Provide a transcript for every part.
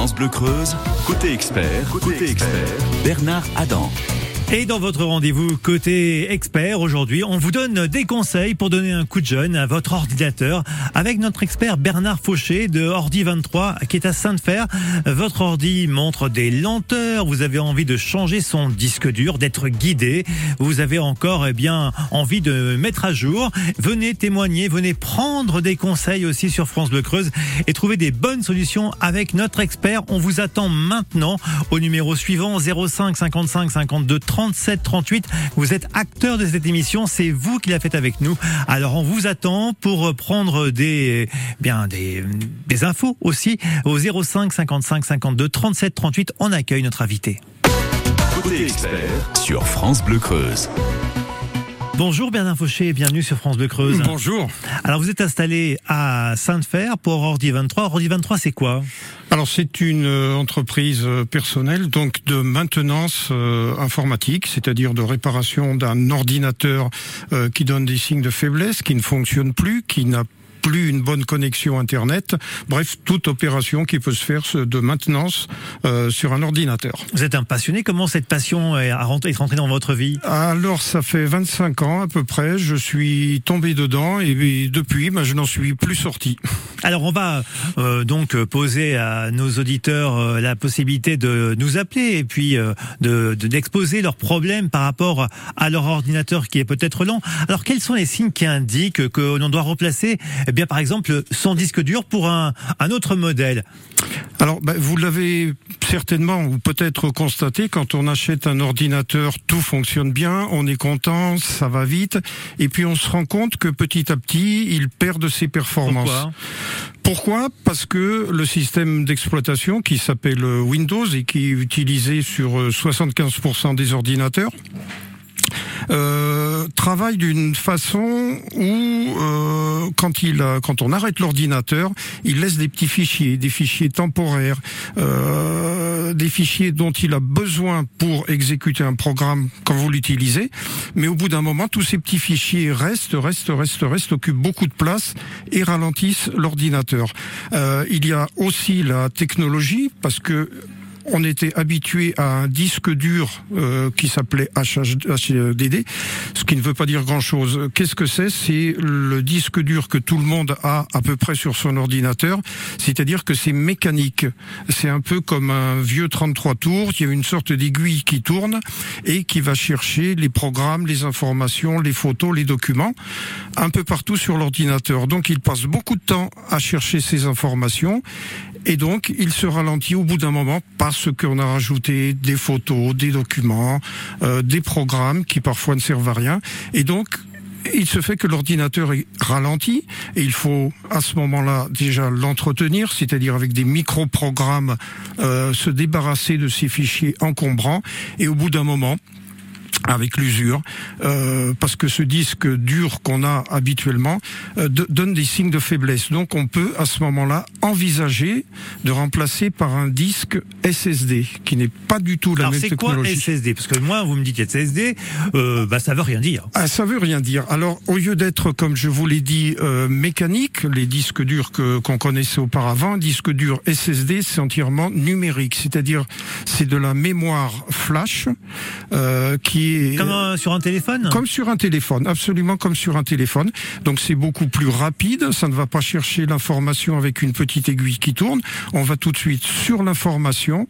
France Bleu Creuse, côté expert, côté, expert, Bernard Adam. Et dans votre rendez-vous côté expert aujourd'hui, on vous donne des conseils pour donner un coup de jeune à votre ordinateur avec notre expert Bernard Fauché de Ordi 23 qui est à Sainte-Fer. Votre ordi montre des lenteurs, vous avez envie de changer son disque dur, d'être guidé, vous avez encore eh bien envie de mettre à jour. Venez témoigner, venez prendre des conseils aussi sur France Bleu Creuse et trouver des bonnes solutions avec notre expert. On vous attend maintenant au numéro suivant 05 55 52 30 37 38. Vous êtes acteur de cette émission, c'est vous qui la faites avec nous. Alors on vous attend pour prendre des bien des, des infos aussi au 05 55 52 37 38. On accueille notre invité. Côté expert sur France Bleu Creuse. Bonjour Bernard Fauché, bienvenue sur France Bleu Creuse. Bonjour. Alors vous êtes installé à Sainte-Fer pour Ordi 23. Ordi 23 c'est quoi? Alors c'est une euh, entreprise euh, personnelle donc de maintenance euh, informatique, c'est-à-dire de réparation d'un ordinateur qui donne des signes de faiblesse, qui ne fonctionne plus, qui n'a plus une bonne connexion Internet. Bref, toute opération qui peut se faire de maintenance euh, sur un ordinateur. Vous êtes un passionné. Comment cette passion est rentrée dans votre vie? Alors, ça fait 25 ans à peu près. Je suis tombé dedans et depuis, ben, je n'en suis plus sorti. Alors, on va euh, donc poser à nos auditeurs euh, la possibilité de nous appeler et puis de d'exposer leurs problèmes par rapport à leur ordinateur qui est peut-être lent. Alors, quels sont les signes qui indiquent que l'on doit remplacer eh bien, par exemple, son disque dur pour un, un autre modèle Alors, ben, vous l'avez certainement ou peut-être constaté, quand on achète un ordinateur, tout fonctionne bien, on est content, ça va vite, et puis on se rend compte que petit à petit, il perd de ses performances. Pourquoi pourquoi? Parce que le système d'exploitation qui s'appelle Windows et qui est utilisé sur 75% des ordinateurs, euh, travaille d'une façon où euh, quand il quand on arrête l'ordinateur, il laisse des petits fichiers, des fichiers temporaires, euh, des fichiers dont il a besoin pour exécuter un programme quand vous l'utilisez. Mais au bout d'un moment, tous ces petits fichiers restent, restent, restent, restent, occupent beaucoup de place et ralentissent l'ordinateur. Euh, il y a aussi la technologie parce que on était habitué à un disque dur euh, qui s'appelait HDD, ce qui ne veut pas dire grand-chose. Qu'est-ce que c'est? C'est le disque dur que tout le monde a à peu près sur son ordinateur, c'est-à-dire que c'est mécanique. C'est un peu comme un vieux 33 tours, il y a une sorte d'aiguille qui tourne et qui va chercher les programmes, les informations, les photos, les documents, un peu partout sur l'ordinateur. Donc il passe beaucoup de temps à chercher ces informations et donc il se ralentit au bout d'un moment parce qu'on a rajouté des photos, des documents, euh, des programmes qui parfois ne servent à rien. Et donc il se fait que l'ordinateur est ralenti et il faut à ce moment-là déjà l'entretenir, c'est-à-dire avec des micro-programmes, euh, se débarrasser de ces fichiers encombrants et au bout d'un moment, avec l'usure, euh, parce que ce disque dur qu'on a habituellement euh, donne des signes de faiblesse. Donc on peut à ce moment-là envisager de remplacer par un disque SSD, qui n'est pas du tout la même technologie. c'est quoi SSD Parce que moi, vous me dites SSD, euh, bah ça veut rien dire. Ah, ça veut rien dire. Alors au lieu d'être, comme je vous l'ai dit, euh, mécanique, les disques durs que qu'on connaissait auparavant, disque dur SSD, c'est entièrement numérique, c'est-à-dire c'est de la mémoire flash euh, qui comme sur un téléphone Comme sur un téléphone, absolument comme sur un téléphone. Donc c'est beaucoup plus rapide, ça ne va pas chercher l'information avec une petite aiguille qui tourne, on va tout de suite sur l'information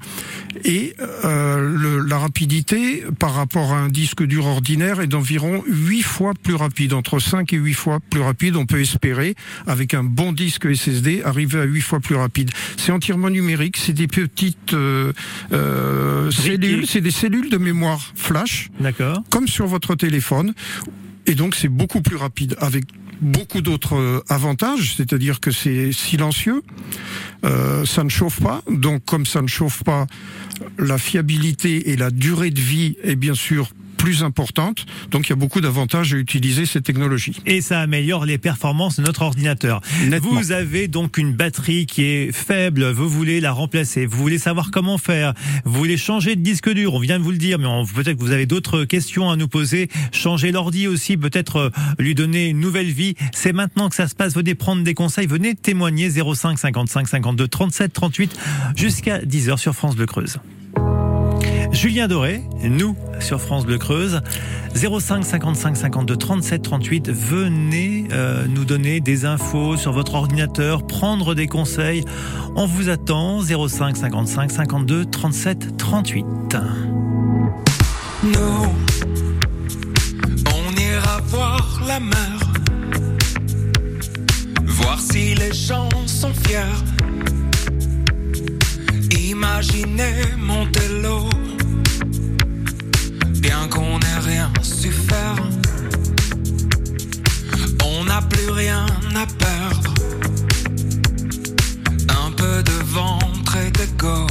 et euh, le, la rapidité par rapport à un disque dur ordinaire est d'environ 8 fois plus rapide, entre 5 et 8 fois plus rapide, on peut espérer avec un bon disque SSD arriver à 8 fois plus rapide. C'est entièrement numérique, c'est des petites euh, euh, cellules, c'est des cellules de mémoire flash comme sur votre téléphone. Et donc c'est beaucoup plus rapide avec beaucoup d'autres euh, avantages, c'est-à-dire que c'est silencieux, euh, ça ne chauffe pas, donc comme ça ne chauffe pas, la fiabilité et la durée de vie est bien sûr plus importante. Donc il y a beaucoup d'avantages à utiliser ces technologies. Et ça améliore les performances de notre ordinateur. Nettement. Vous avez donc une batterie qui est faible, vous voulez la remplacer, vous voulez savoir comment faire, vous voulez changer de disque dur, on vient de vous le dire, mais peut-être que vous avez d'autres questions à nous poser, changer l'ordi aussi, peut-être euh, lui donner une nouvelle vie. C'est maintenant que ça se passe, venez prendre des conseils, venez témoigner 05 55 52 37 38 jusqu'à 10h sur France Bleu Creuse. Julien Doré, nous sur France Bleu Creuse, 05 55 52 37 38. Venez euh, nous donner des infos sur votre ordinateur, prendre des conseils. On vous attend 05 55 52 37 38. Nous, on ira voir la mer, voir si les gens sont fiers. Imaginez Montello, qu'on n'ait rien su faire. On n'a plus rien à perdre, un peu de ventre et d'ego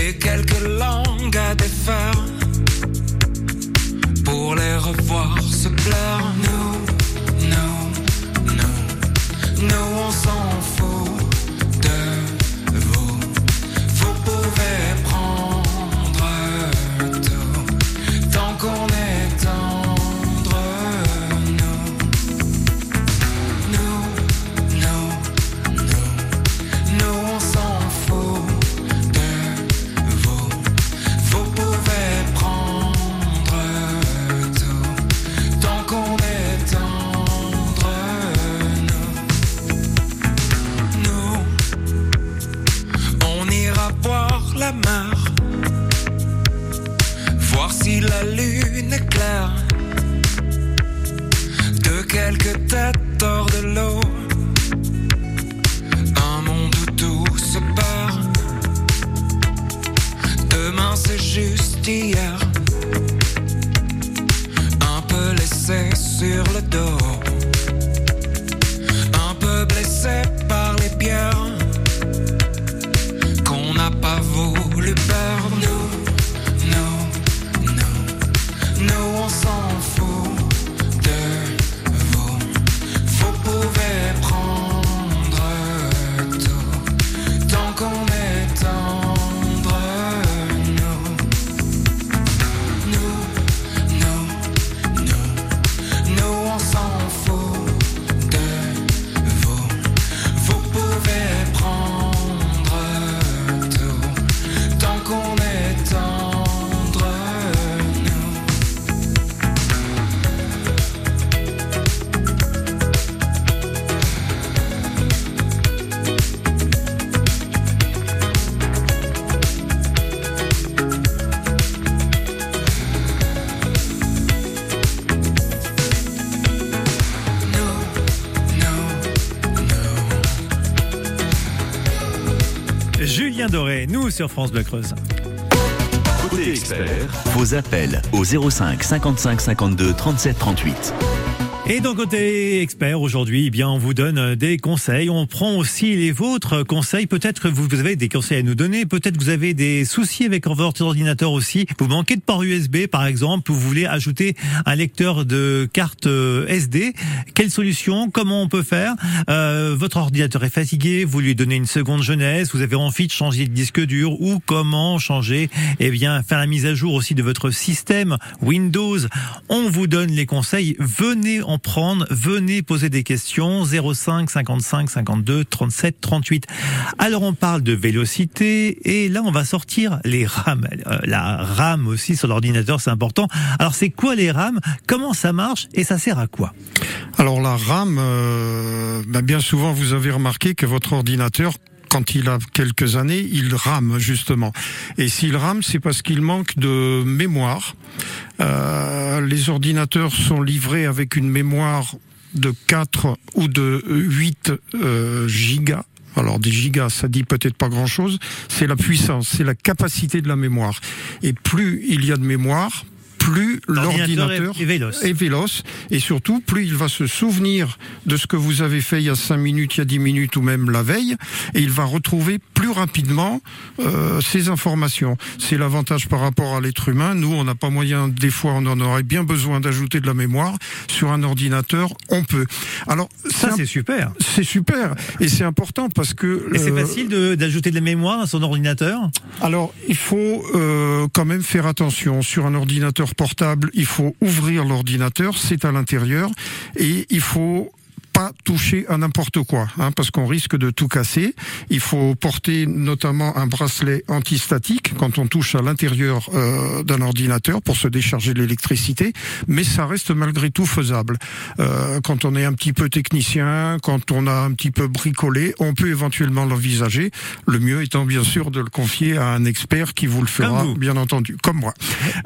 et quelques langues à défaire pour les revoir se plaire. Nous, nous, nous, nous on s'en sur le dos. Sur France Bleu Creuse. Côté expert, vos appels au 05 55 52 37 38. Et donc côté expert aujourd'hui, eh bien on vous donne euh, des conseils. On prend aussi les vôtres conseils. Peut-être que vous avez des conseils à nous donner. Peut-être que vous avez des soucis avec votre ordinateur aussi. Vous manquez de port USB par exemple. Vous voulez ajouter un lecteur de carte euh, SD. Quelle solution? Comment on peut faire? Euh, Votre ordinateur est fatigué. Vous lui donnez une seconde jeunesse. Vous avez envie de changer de disque dur ou comment changer? Eh bien faire la mise à jour aussi de votre système Windows. On vous donne les conseils. Venez en prendre. Venez poser des questions. 05 55 52 37 38. Alors on parle de vélocité et là on va sortir les RAM. Euh, La RAM aussi sur l'ordinateur c'est important. Alors c'est quoi les RAM Comment ça marche et ça sert à quoi? Alors la RAM, euh, ben, bien souvent vous avez remarqué que votre ordinateur quand il a quelques années, il rame justement. Et s'il rame, c'est parce qu'il manque de mémoire. Euh, les ordinateurs sont livrés avec une mémoire de 4 ou de 8 euh, gigas. Alors des gigas, ça dit peut-être pas grand-chose. C'est la puissance, c'est la capacité de la mémoire. Et plus il y a de mémoire, plus L'ordinateur est- véloce. est véloce et surtout plus il va se souvenir de ce que vous avez fait il y a 5 minutes, il y a 10 minutes ou même la veille et il va retrouver plus rapidement euh, ces informations. C'est l'avantage par rapport à l'être humain. Nous, on n'a pas moyen, des fois on en aurait bien besoin d'ajouter de la mémoire. Sur un ordinateur, on peut. Alors, Ça, un- c'est super. c'est super et c'est important parce que... Et c'est euh, facile de- d'ajouter de la mémoire à son ordinateur? Alors, il faut euh, quand même faire attention. Sur un ordinateur portable, il faut ouvrir l'ordinateur, c'est à l'intérieur, et il faut pas toucher à n'importe quoi, hein, parce qu'on risque de tout casser. Il faut porter notamment un bracelet antistatique quand on touche à l'intérieur euh, d'un ordinateur pour se décharger de l'électricité, mais ça reste malgré tout faisable. Euh, quand on est un petit peu technicien, quand on a un petit peu bricolé, on peut éventuellement l'envisager. Le mieux étant bien sûr de le confier à un expert qui vous le fera, bien entendu, comme moi.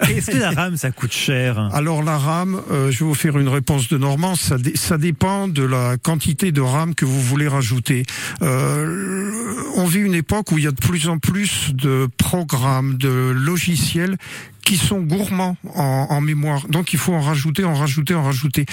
Est-ce que la RAM, ça coûte cher? Alors la RAM, euh, je vais vous faire une réponse de Normand. Ça, dé- ça dépend de la quantité de RAM que vous voulez rajouter. Euh, on vit une époque où il y a de plus en plus de programmes, de logiciels qui sont gourmands en, mémoire. Donc il faut en rajouter, en rajouter, en rajouter.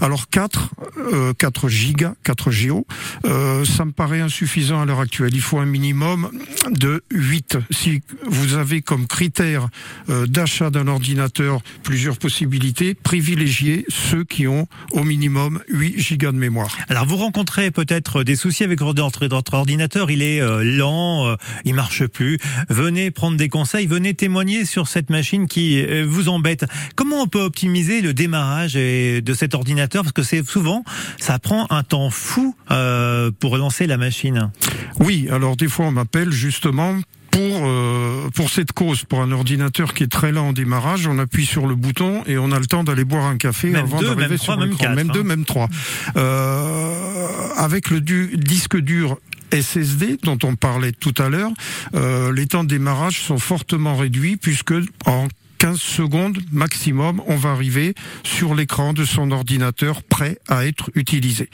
Alors 4, euh, 4 gigas, 4 géo, euh, ça me paraît insuffisant à l'heure actuelle. Il faut un minimum de 8. Si vous avez comme critère euh, d'achat d'un ordinateur plusieurs possibilités, privilégiez ceux qui ont au minimum 8 gigas de mémoire. Alors vous rencontrez peut-être des soucis avec votre ordinateur, il est euh, lent, euh, il marche plus. Venez prendre des conseils, venez témoigner sur cette machine qui euh, vous embête. Comment on peut optimiser le démarrage de cet ordinateur? Parce que c'est souvent, ça prend un temps fou euh, pour relancer la machine. Oui, alors des fois on m'appelle justement pour euh, pour cette cause, pour un ordinateur qui est très lent en démarrage, on appuie sur le bouton et on a le temps d'aller boire un café Même avant d'arriver même sur même l'écran. quatre, Même hein. deux, même trois. Euh, avec le du- disque dur SSD dont on parlait tout à l'heure, euh, les temps de démarrage sont fortement réduits puisque en 15 secondes maximum, on va arriver sur l'écran de son ordinateur prêt à être utilisé.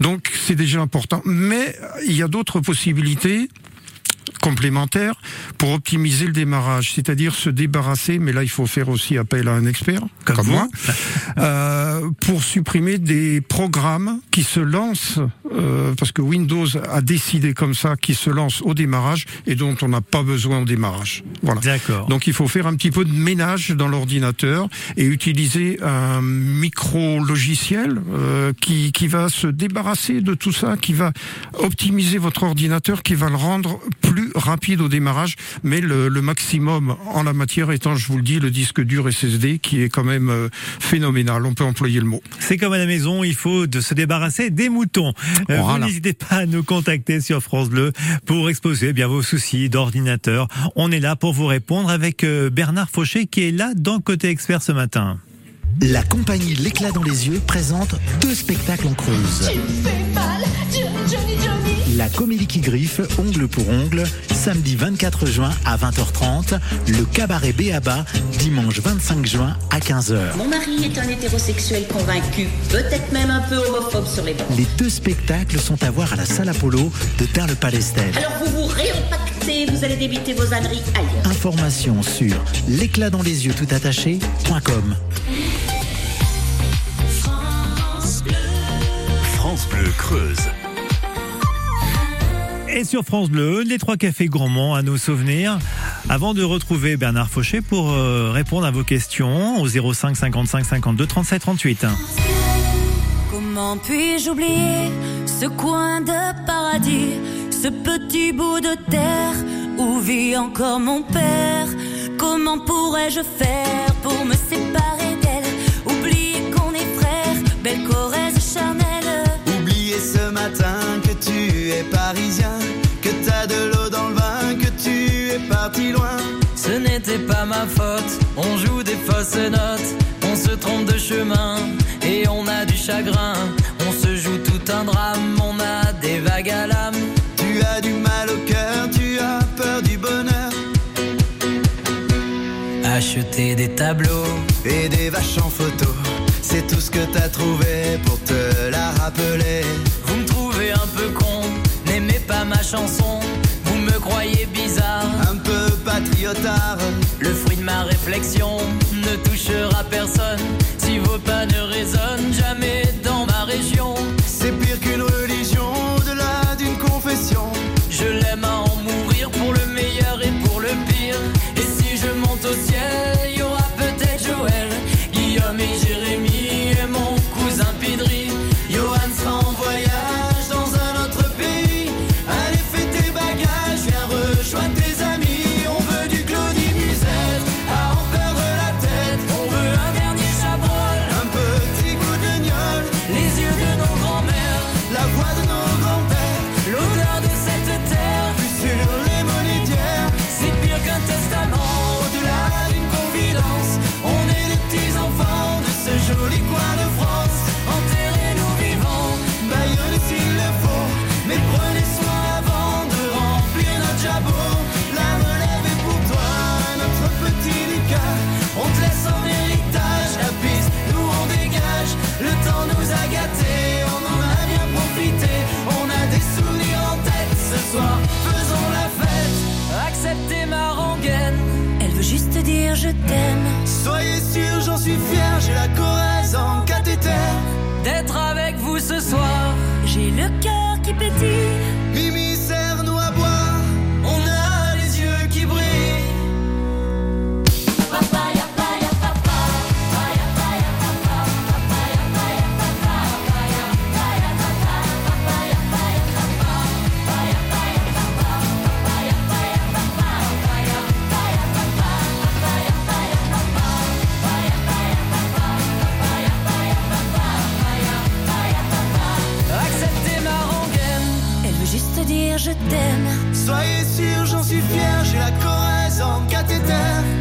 Donc c'est déjà important. Mais il y a d'autres possibilités complémentaires pour optimiser le démarrage, c'est-à-dire se débarrasser, mais là il faut faire aussi appel à un expert, Comme comme, moi, euh, pour supprimer des programmes qui se lancent, euh, parce que Windows a décidé comme ça, qui se lancent au démarrage et dont on n'a pas besoin au démarrage. Voilà. D'accord. Donc il faut faire un petit peu de ménage dans l'ordinateur et utiliser un micro logiciel euh, qui, qui va se débarrasser de tout ça, qui va optimiser votre ordinateur, qui va le rendre plus rapide au démarrage, mais le, le maximum en la matière étant, je vous le dis, le disque dur SSD qui est quand même euh, phénoménal. On peut employer le mot. C'est comme à la maison, il faut de se débarrasser des moutons. Euh, Voilà. Vous n'hésitez pas à nous contacter sur France Bleu pour exposer eh bien vos soucis d'ordinateur. On est là pour vous répondre avec euh, Bernard Fauché qui est là dans Côté Expert ce matin. La compagnie L'éclat dans les yeux présente deux spectacles en Creuse. La comédie qui griffe, ongle pour ongle, samedi 24 juin à 20h30. Le cabaret Béaba, dimanche 25 juin à 15h. Mon mari est un hétérosexuel convaincu, peut-être même un peu homophobe sur les bords. Les deux spectacles sont à voir à la salle Apollo de Darles-Palestel. Alors vous vous réempactez, vous allez débiter vos âneries ailleurs. Informations sur l'éclat dans les yeux tout attaché.com. France Bleu Creuse. Et sur France Bleu, les trois cafés gourmands à nos souvenirs. Avant de retrouver Bernard Fauché pour euh, répondre à vos questions au 05 55 52 37 38. Comment puis-je oublier ce coin de paradis, ce petit bout de terre où vit encore mon père? Comment pourrais-je faire pour me séparer d'elle? Oublier qu'on est frères, belle Corrèze ma faute, on joue des fausses notes, on se trompe de chemin et on a du chagrin. On se joue tout un drame, on a des vagues à l'âme. Tu as du mal au cœur, tu as peur du bonheur Acheter des tableaux, et des vaches en photo. C'est tout ce que t'as trouvé pour te la rappeler. vous me trouvez un peu con, n'aimez pas ma chanson, vous me croyez bizarre. Le fruit de ma réflexion ne touchera personne si vos pas ne résonnent jamais dans ma région. C'est pire qu'une religion, au-delà d'une confession. Je l'aime à en mourir pour le meilleur et Soyez sûrs, j'en suis fier, Soyez sûrs, j'en suis fier, j'ai la Corrèze en cathéter.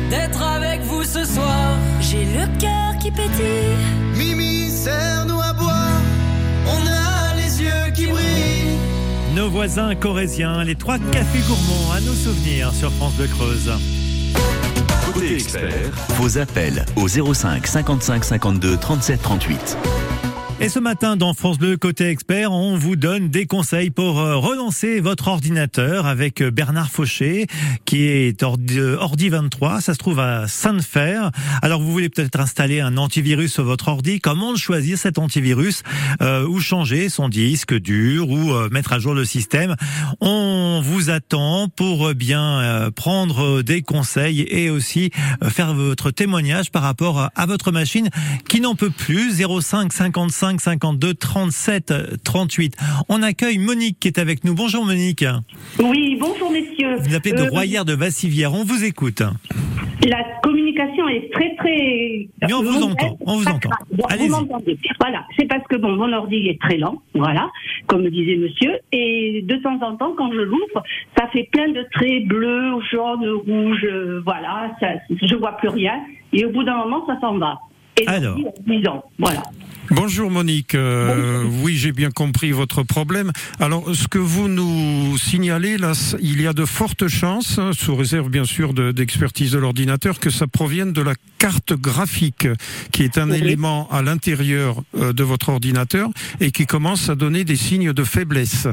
D'être avec vous ce soir. J'ai le cœur qui pétille. Mimi, serre-nous à boire, on a les yeux qui brillent. Nos voisins corésiens, les trois cafés gourmands à nos souvenirs sur France Bleu Creuse. Côté expert, vos appels au 05 55 52 37 38. Et ce matin, dans France Bleu Côté Expert, on vous donne des conseils pour euh, relancer votre ordinateur avec euh, Bernard Fauché, qui est Ordi, euh, Ordi 23. Ça se trouve à Sainte-Fer. Alors, vous voulez peut-être installer un antivirus sur votre ordi. Comment choisir cet antivirus? Euh, ou changer son disque dur ou euh, mettre à jour le système? On vous attend pour euh, bien euh, prendre des conseils et aussi euh, faire votre témoignage par rapport à votre machine qui n'en peut plus. 05 55 52 37 38. On accueille Monique qui est avec nous. Bonjour Monique. Oui, bonjour messieurs. Vous appelez de Euh, Royère de Vassivière. On vous écoute. La communication est très très. Mais on vous entend, on vous entend. m'entendez. Voilà, c'est parce que bon, mon ordi est très lent, voilà, comme disait monsieur, et de temps en temps, quand je l'ouvre, ça fait plein de traits bleus, jaunes, rouges, euh, voilà, ça, je vois plus rien, et au bout d'un moment, ça s'en va. Et Alors. l'ordi a 10 ans, voilà. Bonjour Monique, Euh, oui j'ai bien compris votre problème. Alors ce que vous nous signalez là, il y a de fortes chances, hein, sous réserve bien sûr de- d'expertise de, l'ordinateur, que ça provienne de la carte graphique, qui est un élément à l'intérieur euh, de votre ordinateur et qui commence à donner des signes de faiblesse.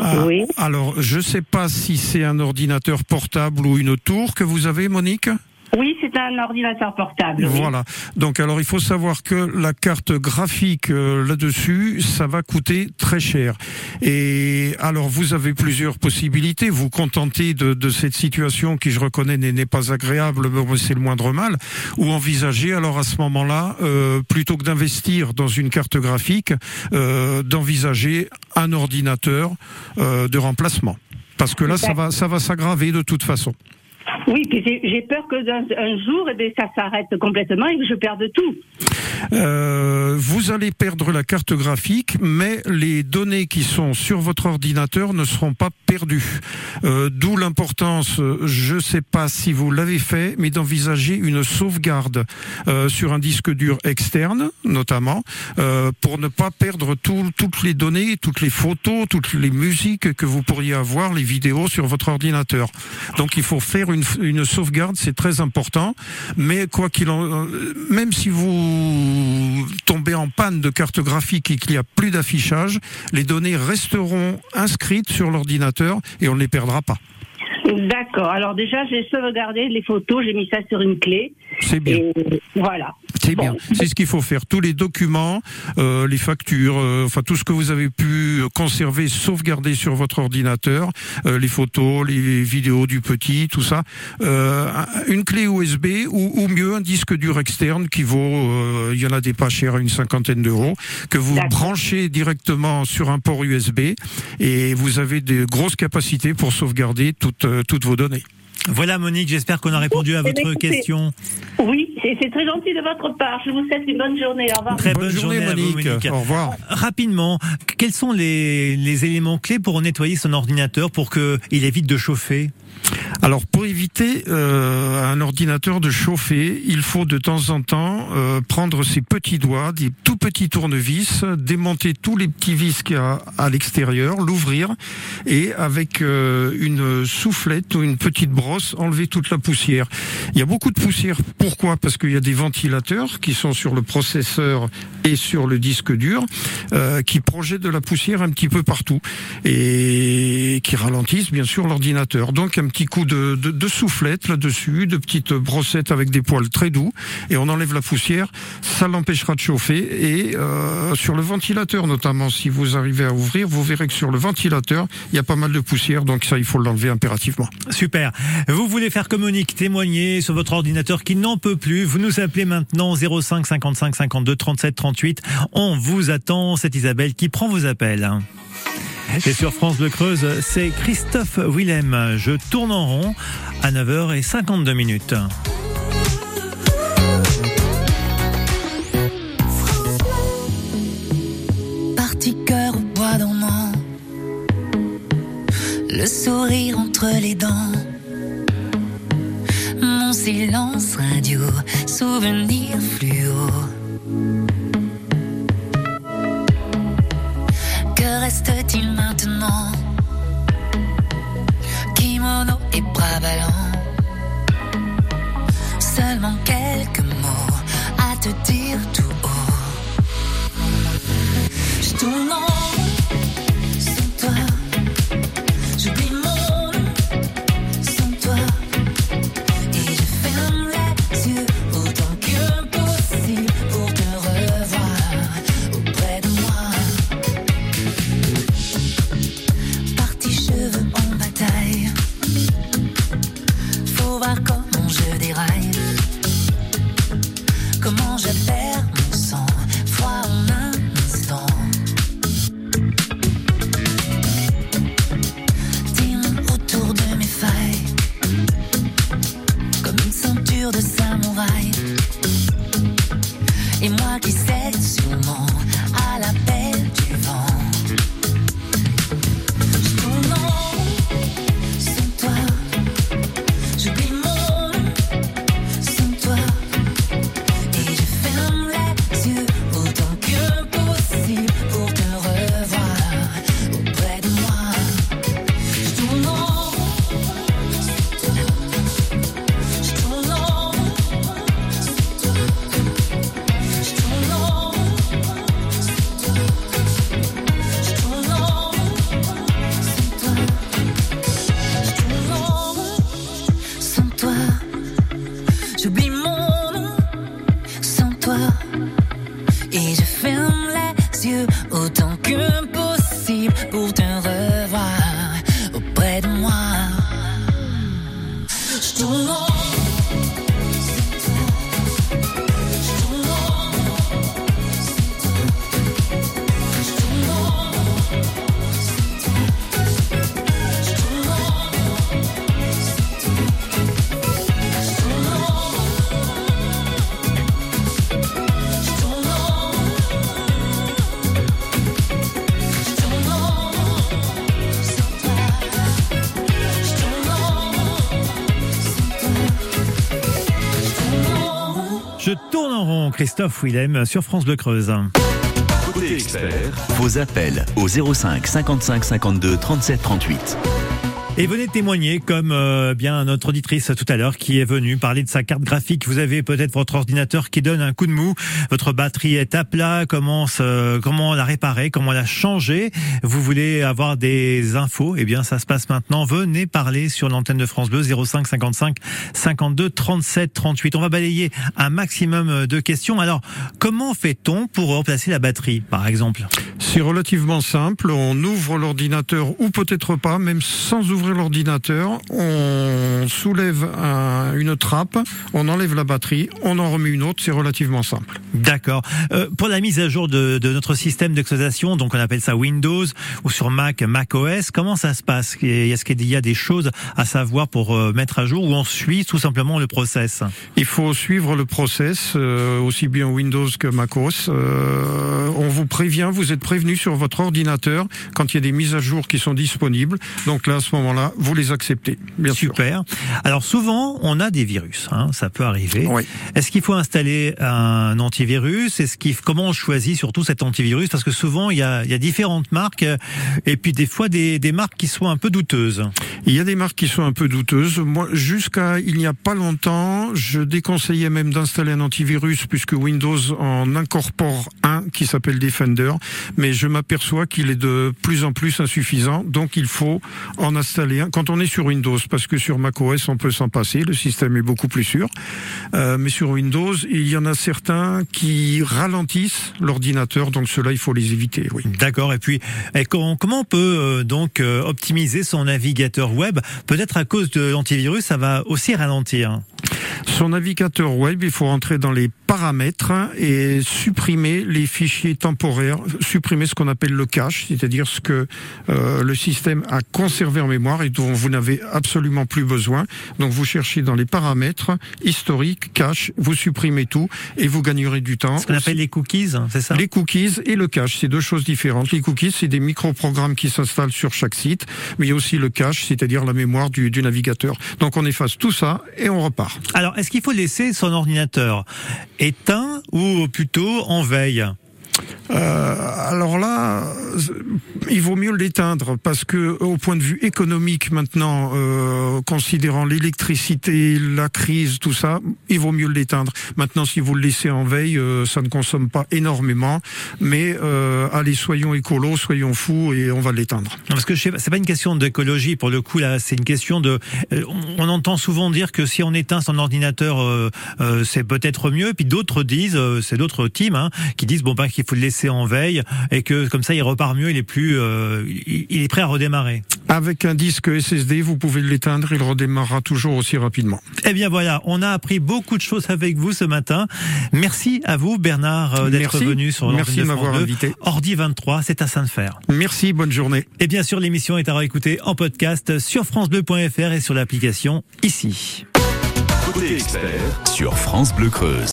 Ah, Alors je ne sais pas si c'est un ordinateur portable ou une tour que vous avez Monique Oui, c'est un ordinateur portable. oui. voilà. Donc alors il faut savoir que la carte graphique euh, là-dessus, ça va coûter très cher. Et alors vous avez plusieurs possibilités. Vous contentez de, de cette situation qui, je reconnais, n'est n'est pas agréable, mais c'est le moindre mal. Ou envisager alors à ce moment-là, euh, plutôt que d'investir dans une carte graphique, euh, d'envisager un ordinateur euh, de remplacement. Parce que là, ça va, ça va s'aggraver de toute façon. Oui, puis j'ai peur que un jour, eh ça s'arrête complètement et que je perde tout. Euh, vous allez perdre la carte graphique, mais les données qui sont sur votre ordinateur ne seront pas perdues. Euh, D'où l'importance, je ne sais pas si vous l'avez fait, mais d'envisager une sauvegarde euh, sur un disque dur externe, notamment, pour ne pas perdre tout- toutes les données, toutes les photos, toutes les musiques que vous pourriez avoir, les vidéos sur votre ordinateur. Donc il faut faire une, une sauvegarde, c'est très important. Mais quoi qu'il en, euh, même si vous tombez en panne de carte graphique et qu'il n'y a plus d'affichage, les données resteront inscrites sur l'ordinateur et on ne les perdra pas. D'accord. Alors déjà, j'ai sauvegardé les photos, j'ai mis ça sur une clé. C'est bien. Et voilà. C'est bien. C'est ce qu'il faut faire. Tous les documents, euh, les factures, euh, enfin tout ce que vous avez pu conserver, sauvegarder sur votre ordinateur, euh, les photos, les vidéos du petit, tout ça. Euh, une clé USB ou, ou mieux un disque dur externe qui vaut, euh, il y en a des pas chers à une cinquantaine d'euros, que vous branchez directement sur un port USB et vous avez de grosses capacités pour sauvegarder toutes, toutes vos données. Voilà Monique, j'espère qu'on a répondu à Eh votre question. Oui, c'est très gentil de votre part. Je vous souhaite une bonne journée. Au revoir. Très bonne, journée, à vous, Monique. Au revoir. Rapidement, quels sont les, les éléments clés pour nettoyer son ordinateur pour qu'il évite de chauffer? Alors pour éviter euh, un ordinateur de chauffer, il faut de temps en temps euh, prendre ses petits doigts, des tout petits tournevis, démonter tous les petits vis qu'il y a à l'extérieur, l'ouvrir et avec euh, une soufflette ou une petite brosse enlever toute la poussière. Il y a beaucoup de poussière. Pourquoi? Parce qu'il y a des ventilateurs qui sont sur le processeur et sur le disque dur euh, qui projettent de la poussière un petit peu partout et qui ralentissent bien sûr l'ordinateur. Coup de, de, de soufflette là-dessus, de petites brossettes avec des poils très doux et on enlève la poussière. Ça l'empêchera de chauffer et euh, sur le ventilateur notamment, si vous arrivez à ouvrir, vous verrez que sur le ventilateur, il y a pas mal de poussière, donc ça il faut l'enlever impérativement. Super. Vous voulez faire comme Monique, témoigner sur votre ordinateur qui n'en peut plus. Vous nous appelez maintenant 05 55 52 37 38. On vous attend. C'est Isabelle qui prend vos appels. Et sur France Bleu Creuse, c'est Christophe Willem. Je tourne en rond à 9h52 minutes. Parti cœur bois dormant, le sourire entre les dents, mon silence radio, souvenir fluo. Seulement quelques mots à te dire tout haut. Willem, sur France Bleu Creuse. Côté expert, vos appels au 05 55 52 37 38. Et venez témoigner comme euh, bien notre auditrice tout à l'heure qui est venue parler de sa carte graphique. Vous avez peut-être votre ordinateur qui donne un coup de mou, votre batterie est à plat, comment se- comment la réparer, comment la changer. Vous voulez avoir des infos? Eh bien, ça se passe maintenant. Venez parler sur l'antenne de France Bleu 05 55 52 37 38. On va balayer un maximum de questions. Alors, comment fait-on pour remplacer la batterie, par exemple? C'est relativement simple. On ouvre l'ordinateur ou peut-être pas, même sans ouvrir l'ordinateur. On soulève un- une trappe, on enlève la batterie, on en remet une autre. C'est relativement simple. D'accord. Euh, pour la mise à jour de, de notre système d'exploitation, donc on appelle ça Windows ou sur Mac, Mac OS, comment ça se passe? Est-ce qu'il y a des choses à savoir pour euh, mettre à jour ou on suit tout simplement le process? Il faut suivre le process, euh, aussi bien Windows que MacOS. Euh, on vous prévient, vous êtes prévenu sur votre ordinateur quand il y a des mises à jour qui sont disponibles. Donc là, à ce moment-là, vous les acceptez, bien sûr. Super. Alors souvent, on a des virus, hein, ça peut arriver. Oui. Est-ce qu'il faut installer un antivirus? Est-ce qu'il comment on choisit surtout cet antivirus? Parce que souvent, il y a, il y a différentes marques euh, et puis des fois des, des marques qui sont un peu douteuses. Il y a des marques qui sont un peu douteuses. Moi, jusqu'à il n'y a pas longtemps, je déconseillais même d'installer un antivirus puisque Windows en incorpore un qui s'appelle Defender. Mais je m'aperçois qu'il est de plus en plus insuffisant. Donc, il faut en installer un quand on est sur Windows parce que sur macOS, on peut s'en passer. Le système est beaucoup plus sûr. Euh, mais sur Windows, il y en a certains qui ralentissent l'ordinateur. Donc, cela, il faut les éviter. Oui. D'accord. Et puis, et comment, comment on peut euh, donc euh, optimiser son navigateur web? Peut-être à cause de l'antivirus, ça va aussi ralentir. Son navigateur web, il faut rentrer dans les paramètres et supprimer les fichiers temporaires, supprimer ce qu'on appelle le cache, c'est-à-dire ce que euh, le système a conservé en mémoire et dont vous n'avez absolument plus besoin. Donc vous cherchez dans les paramètres historique, cache, vous supprimez tout et vous gagnerez du temps. Ce qu'on appelle les cookies, c'est ça? Les cookies et le cache, c'est deux choses différentes. Les cookies, c'est des micro-programmes qui s'installent sur chaque site, mais il y a aussi le cache, c'est-à-dire la mémoire du, du navigateur. Donc on efface tout ça et on repart. Alors, est-ce qu'il faut laisser son ordinateur éteint ou plutôt en veille? Euh, alors là, euh, il vaut mieux l'éteindre parce que au point de vue économique maintenant, euh, considérant l'électricité, la crise, tout ça, il vaut mieux l'éteindre. Maintenant, si vous le laissez en veille, euh, ça ne consomme pas énormément, mais euh, allez, soyons écolos, soyons fous et on va l'éteindre. Parce que c'est pas une question d'écologie pour le coup là, c'est une question de. euh, on, entend souvent dire que si on éteint son ordinateur, euh, euh, c'est peut-être mieux. Puis d'autres disent, euh, c'est d'autres teams hein, qui disent bon ben qu'il faut le laisser en veille et que comme ça il repart mieux, il est plus, euh, il, il est prêt à redémarrer. Avec un disque SSD, vous pouvez l'éteindre, il redémarrera toujours aussi rapidement. Eh bien voilà, on a appris beaucoup de choses avec vous ce matin. Merci à vous Bernard euh, d'être venu sur Merci de m'avoir 2. invité. Ordi 23, c'est à Sainte-Fer. Merci, bonne journée. Et bien sûr, l'émission est à réécouter en podcast sur francebleu.fr et sur l'application ici. Côté expert sur France Bleu Creuse.